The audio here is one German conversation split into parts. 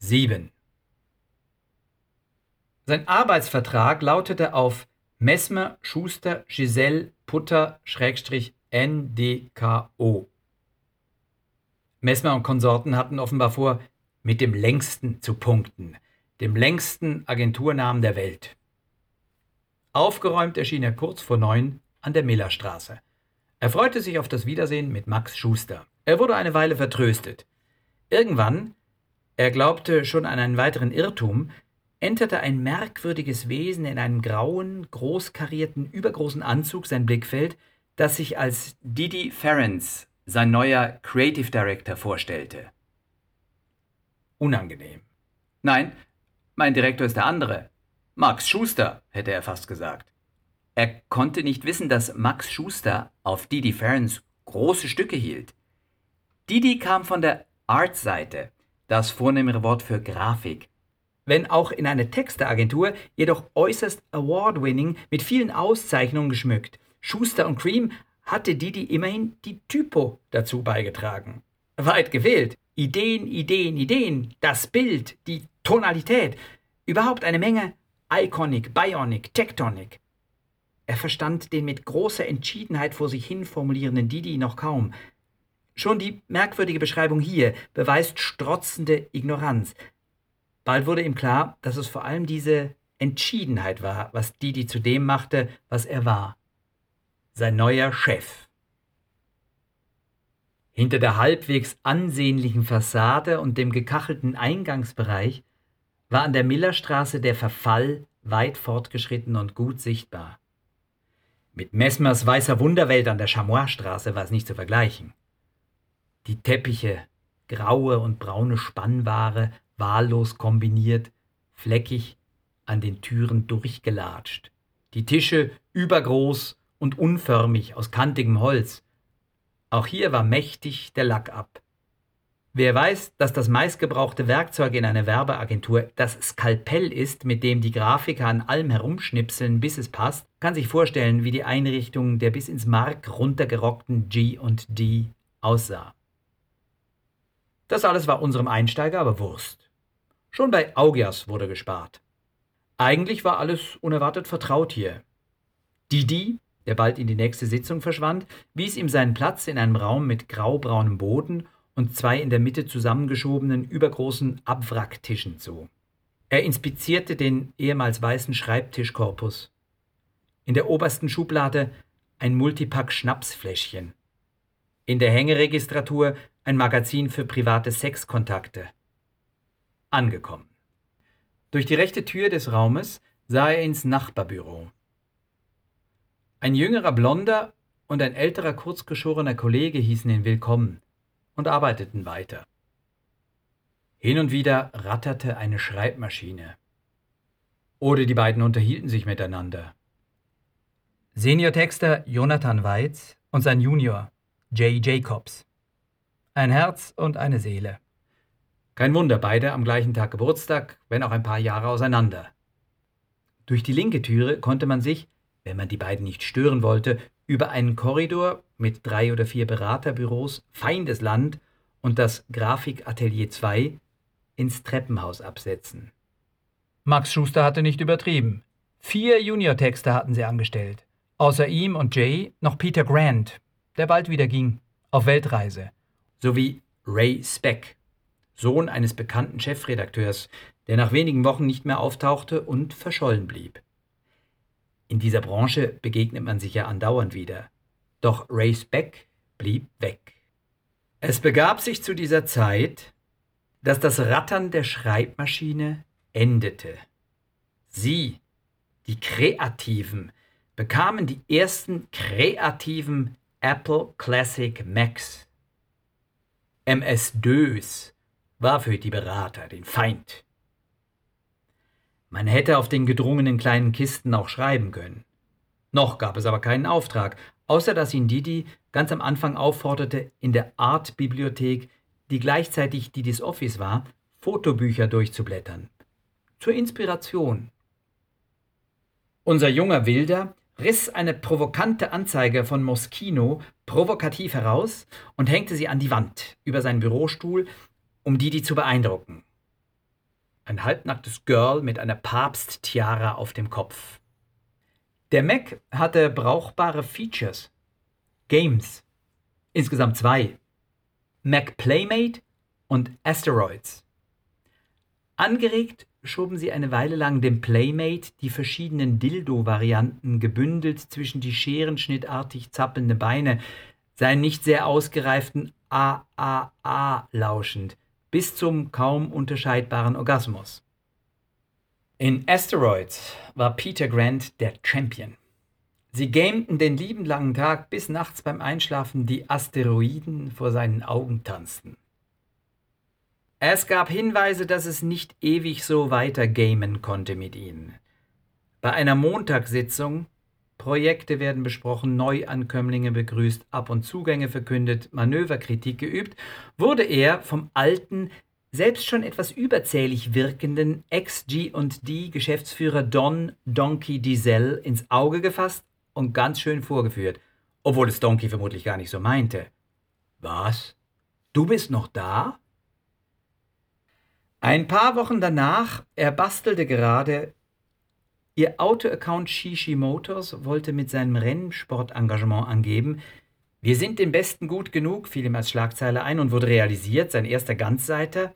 7. Sein Arbeitsvertrag lautete auf Messmer, Schuster, Giselle, Putter, Schrägstrich, NDKO. Messmer und Konsorten hatten offenbar vor, mit dem längsten zu punkten, dem längsten Agenturnamen der Welt. Aufgeräumt erschien er kurz vor neun an der Millerstraße. Er freute sich auf das Wiedersehen mit Max Schuster. Er wurde eine Weile vertröstet. Irgendwann, er glaubte schon an einen weiteren Irrtum, enterte ein merkwürdiges Wesen in einem grauen, großkarierten, übergroßen Anzug sein Blickfeld, das sich als Didi Ferenc, sein neuer Creative Director, vorstellte. Unangenehm. Nein, mein Direktor ist der andere. Max Schuster, hätte er fast gesagt. Er konnte nicht wissen, dass Max Schuster auf Didi Ferenc große Stücke hielt. Didi kam von der Art-Seite, das vornehmere Wort für Grafik, wenn auch in einer Texteagentur, jedoch äußerst award-winning, mit vielen Auszeichnungen geschmückt. Schuster und Cream hatte Didi immerhin die Typo dazu beigetragen. Weit gewählt. Ideen, Ideen, Ideen, das Bild, die Tonalität, überhaupt eine Menge Iconic, Bionic, Tectonic. Er verstand den mit großer Entschiedenheit vor sich hin formulierenden Didi noch kaum. Schon die merkwürdige Beschreibung hier beweist strotzende Ignoranz. Bald wurde ihm klar, dass es vor allem diese Entschiedenheit war, was Didi zu dem machte, was er war. Sein neuer Chef. Hinter der halbwegs ansehnlichen Fassade und dem gekachelten Eingangsbereich war an der Millerstraße der Verfall weit fortgeschritten und gut sichtbar. Mit Messmers weißer Wunderwelt an der Chamoisstraße war es nicht zu vergleichen. Die Teppiche, graue und braune Spannware wahllos kombiniert, fleckig an den Türen durchgelatscht. Die Tische übergroß und unförmig aus kantigem Holz. Auch hier war mächtig der Lack ab. Wer weiß, dass das meistgebrauchte Werkzeug in einer Werbeagentur das Skalpell ist, mit dem die Grafiker an allem herumschnipseln, bis es passt, kann sich vorstellen, wie die Einrichtung der bis ins Mark runtergerockten G&D aussah. Das alles war unserem Einsteiger aber Wurst. Schon bei Augias wurde gespart. Eigentlich war alles unerwartet vertraut hier. Didi, der bald in die nächste Sitzung verschwand, wies ihm seinen Platz in einem Raum mit graubraunem Boden und zwei in der Mitte zusammengeschobenen übergroßen Abwracktischen zu. Er inspizierte den ehemals weißen Schreibtischkorpus. In der obersten Schublade ein Multipack Schnapsfläschchen. In der Hängeregistratur ein Magazin für private Sexkontakte angekommen. Durch die rechte Tür des Raumes sah er ins Nachbarbüro. Ein jüngerer Blonder und ein älterer kurzgeschorener Kollege hießen ihn willkommen und arbeiteten weiter. Hin und wieder ratterte eine Schreibmaschine. Oder die beiden unterhielten sich miteinander. Seniortexter Jonathan Weitz und sein Junior Jay Jacobs. Ein Herz und eine Seele. Kein Wunder, beide am gleichen Tag Geburtstag, wenn auch ein paar Jahre auseinander. Durch die linke Türe konnte man sich, wenn man die beiden nicht stören wollte, über einen Korridor mit drei oder vier Beraterbüros, Feindesland und das Grafikatelier 2 ins Treppenhaus absetzen. Max Schuster hatte nicht übertrieben. Vier Juniortexter hatten sie angestellt. Außer ihm und Jay noch Peter Grant, der bald wieder ging, auf Weltreise, sowie Ray Speck, Sohn eines bekannten Chefredakteurs, der nach wenigen Wochen nicht mehr auftauchte und verschollen blieb. In dieser Branche begegnet man sich ja andauernd wieder. Doch Ray Speck blieb weg. Es begab sich zu dieser Zeit, dass das Rattern der Schreibmaschine endete. Sie, die Kreativen, bekamen die ersten kreativen Apple Classic Macs. MS-DOS war für die Berater den Feind. Man hätte auf den gedrungenen kleinen Kisten auch schreiben können. Noch gab es aber keinen Auftrag, außer dass ihn Didi ganz am Anfang aufforderte, in der Art-Bibliothek, die gleichzeitig Didis Office war, Fotobücher durchzublättern. Zur Inspiration. Unser junger Wilder riss eine provokante Anzeige von Moschino provokativ heraus und hängte sie an die Wand über seinen Bürostuhl, um Didi zu beeindrucken. Ein halbnacktes Girl mit einer Papsttiara auf dem Kopf. Der Mac hatte brauchbare Features. Games. Insgesamt zwei. Mac Playmate und Asteroids. Angeregt schoben sie eine Weile lang dem Playmate die verschiedenen Dildo-Varianten gebündelt zwischen die scherenschnittartig zappelnde Beine, seinen nicht sehr ausgereiften AAA lauschend, bis zum kaum unterscheidbaren Orgasmus. In Asteroids war Peter Grant der Champion. Sie gamten den lieben langen Tag, bis nachts beim Einschlafen die Asteroiden vor seinen Augen tanzten. Es gab Hinweise, dass es nicht ewig so weiter gamen konnte mit ihnen. Bei einer Montagssitzung Projekte werden besprochen, Neuankömmlinge begrüßt, Ab- und Zugänge verkündet, Manöverkritik geübt, wurde er vom alten, selbst schon etwas überzählig wirkenden Ex-G&D Geschäftsführer Don Donkey Diesel ins Auge gefasst und ganz schön vorgeführt, obwohl es Donkey vermutlich gar nicht so meinte. Was? Du bist noch da? Ein paar Wochen danach, er bastelte gerade, ihr Auto-Account Shishi Motors wollte mit seinem Rennsportengagement angeben, wir sind dem Besten gut genug, fiel ihm als Schlagzeile ein und wurde realisiert, sein erster Ganzseiter,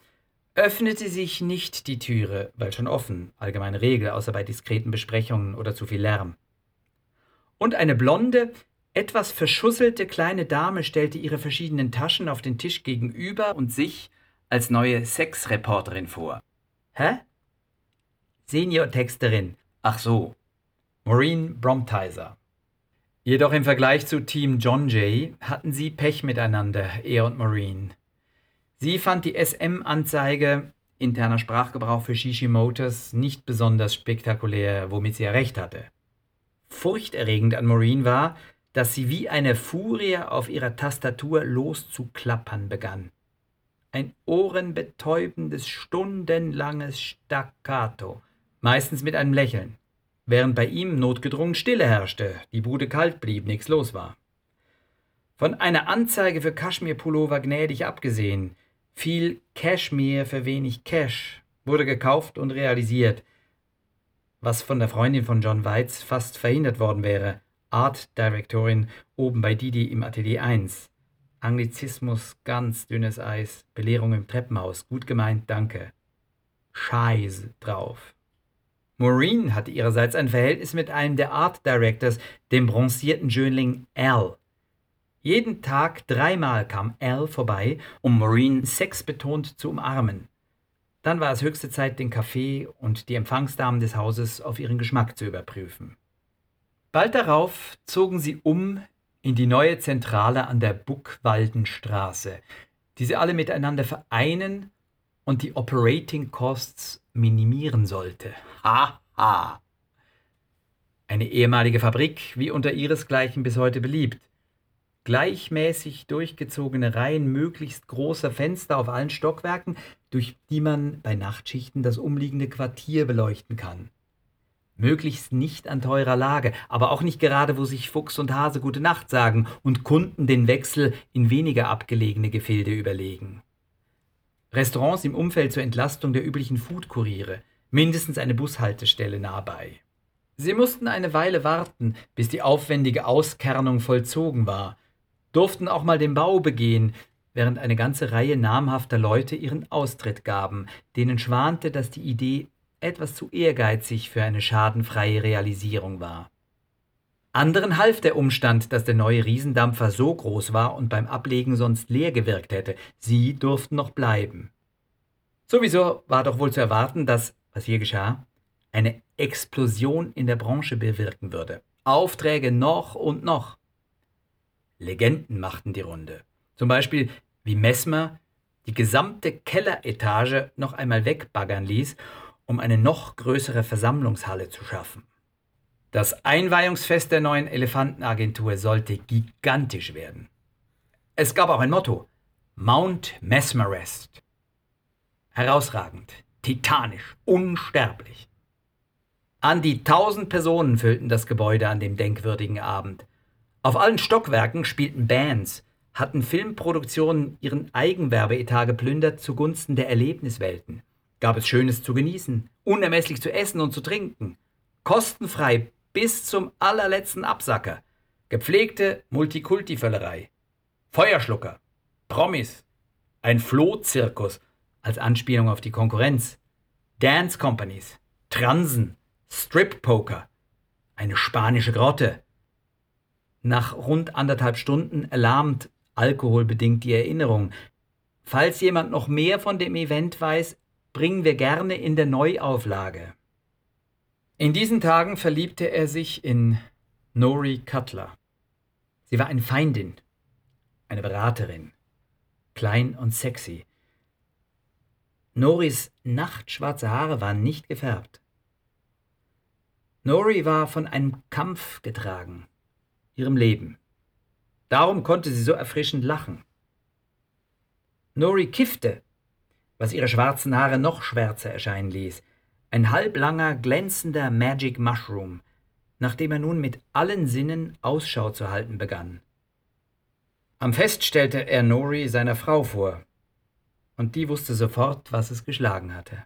öffnete sich nicht die Türe, weil schon offen, allgemeine Regel, außer bei diskreten Besprechungen oder zu viel Lärm. Und eine blonde, etwas verschusselte kleine Dame stellte ihre verschiedenen Taschen auf den Tisch gegenüber und sich als neue Sexreporterin vor. Hä? Senior-Texterin. Ach so. Maureen Bromtizer. Jedoch im Vergleich zu Team John Jay hatten sie Pech miteinander, er und Maureen. Sie fand die SM-Anzeige, interner Sprachgebrauch für Shishi Motors, nicht besonders spektakulär, womit sie ja recht hatte. Furchterregend an Maureen war, dass sie wie eine Furie auf ihrer Tastatur loszuklappern begann ein ohrenbetäubendes, stundenlanges Staccato, meistens mit einem Lächeln, während bei ihm notgedrungen Stille herrschte, die Bude kalt blieb, nichts los war. Von einer Anzeige für Kaschmirpullover gnädig abgesehen, viel Cashmere für wenig Cash, wurde gekauft und realisiert, was von der Freundin von John Weitz fast verhindert worden wäre, Art Directorin oben bei Didi im Atelier 1. Anglizismus, ganz dünnes Eis, Belehrung im Treppenhaus, gut gemeint, danke. Scheiß drauf. Maureen hatte ihrerseits ein Verhältnis mit einem der Art Directors, dem bronzierten Schönling Al. Jeden Tag dreimal kam Al vorbei, um Maureen sexbetont zu umarmen. Dann war es höchste Zeit, den Kaffee und die Empfangsdamen des Hauses auf ihren Geschmack zu überprüfen. Bald darauf zogen sie um in die neue Zentrale an der Buckwaldenstraße, die sie alle miteinander vereinen und die Operating Costs minimieren sollte. Ha, ha. Eine ehemalige Fabrik, wie unter ihresgleichen bis heute beliebt. Gleichmäßig durchgezogene Reihen möglichst großer Fenster auf allen Stockwerken, durch die man bei Nachtschichten das umliegende Quartier beleuchten kann. Möglichst nicht an teurer Lage, aber auch nicht gerade, wo sich Fuchs und Hase gute Nacht sagen und Kunden den Wechsel in weniger abgelegene Gefilde überlegen. Restaurants im Umfeld zur Entlastung der üblichen Foodkuriere, mindestens eine Bushaltestelle nah bei. Sie mussten eine Weile warten, bis die aufwendige Auskernung vollzogen war, durften auch mal den Bau begehen, während eine ganze Reihe namhafter Leute ihren Austritt gaben, denen schwante, dass die Idee etwas zu ehrgeizig für eine schadenfreie Realisierung war. Anderen half der Umstand, dass der neue Riesendampfer so groß war und beim Ablegen sonst leer gewirkt hätte. Sie durften noch bleiben. Sowieso war doch wohl zu erwarten, dass, was hier geschah, eine Explosion in der Branche bewirken würde. Aufträge noch und noch. Legenden machten die Runde. Zum Beispiel, wie Messmer die gesamte Kelleretage noch einmal wegbaggern ließ um eine noch größere Versammlungshalle zu schaffen. Das Einweihungsfest der neuen Elefantenagentur sollte gigantisch werden. Es gab auch ein Motto: Mount Mesmerest. Herausragend, titanisch, unsterblich. An die tausend Personen füllten das Gebäude an dem denkwürdigen Abend. Auf allen Stockwerken spielten Bands, hatten Filmproduktionen ihren Eigenwerbeetat geplündert zugunsten der Erlebniswelten. gab es Schönes zu genießen, unermesslich zu essen und zu trinken, kostenfrei bis zum allerletzten Absacker, gepflegte Multikulti-Völlerei, Feuerschlucker, Promis, ein Flohzirkus als Anspielung auf die Konkurrenz, Dance Companies, Transen, Strip Poker, eine spanische Grotte. Nach rund anderthalb Stunden erlahmt alkoholbedingt die Erinnerung. Falls jemand noch mehr von dem Event weiß, bringen wir gerne in der Neuauflage. In diesen Tagen verliebte er sich in Nori Cutler. Sie war eine Feindin, eine Beraterin, klein und sexy. Noris nachtschwarze Haare waren nicht gefärbt. Nori war von einem Kampf getragen, ihrem Leben. Darum konnte sie so erfrischend lachen. Nori kiffte, was ihre schwarzen Haare noch schwärzer erscheinen ließ. Ein halblanger, glänzender Magic Mushroom, nachdem er nun mit allen Sinnen Ausschau zu halten begann. Am Fest stellte er Nori seiner Frau vor, und die wusste sofort, was es geschlagen hatte.